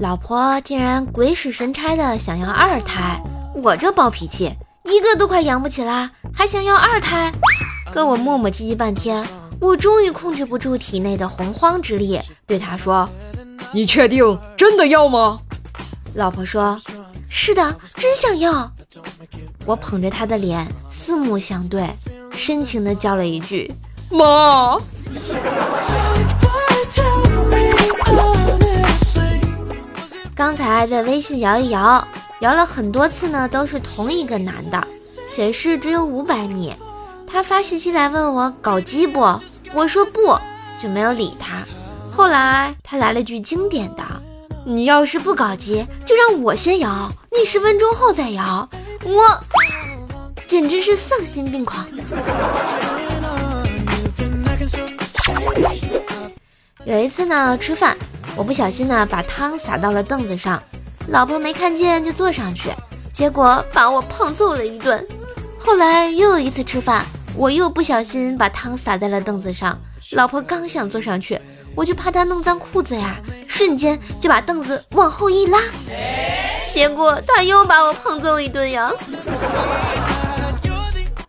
老婆竟然鬼使神差的想要二胎，我这暴脾气，一个都快养不起啦，还想要二胎，跟我磨磨唧唧半天，我终于控制不住体内的洪荒之力，对他说：“你确定真的要吗？”老婆说：“是的，真想要。”我捧着他的脸，四目相对，深情的叫了一句：“妈。”刚才在微信摇一摇，摇了很多次呢，都是同一个男的，显示只有五百米。他发信息来问我搞基不？我说不，就没有理他。后来他来了句经典的：“你要是不搞基，就让我先摇，你十分钟后再摇。”我简直是丧心病狂。有一次呢，吃饭。我不小心呢，把汤洒到了凳子上，老婆没看见就坐上去，结果把我胖揍了一顿。后来又有一次吃饭，我又不小心把汤洒在了凳子上，老婆刚想坐上去，我就怕她弄脏裤子呀，瞬间就把凳子往后一拉，结果她又把我胖揍一顿呀。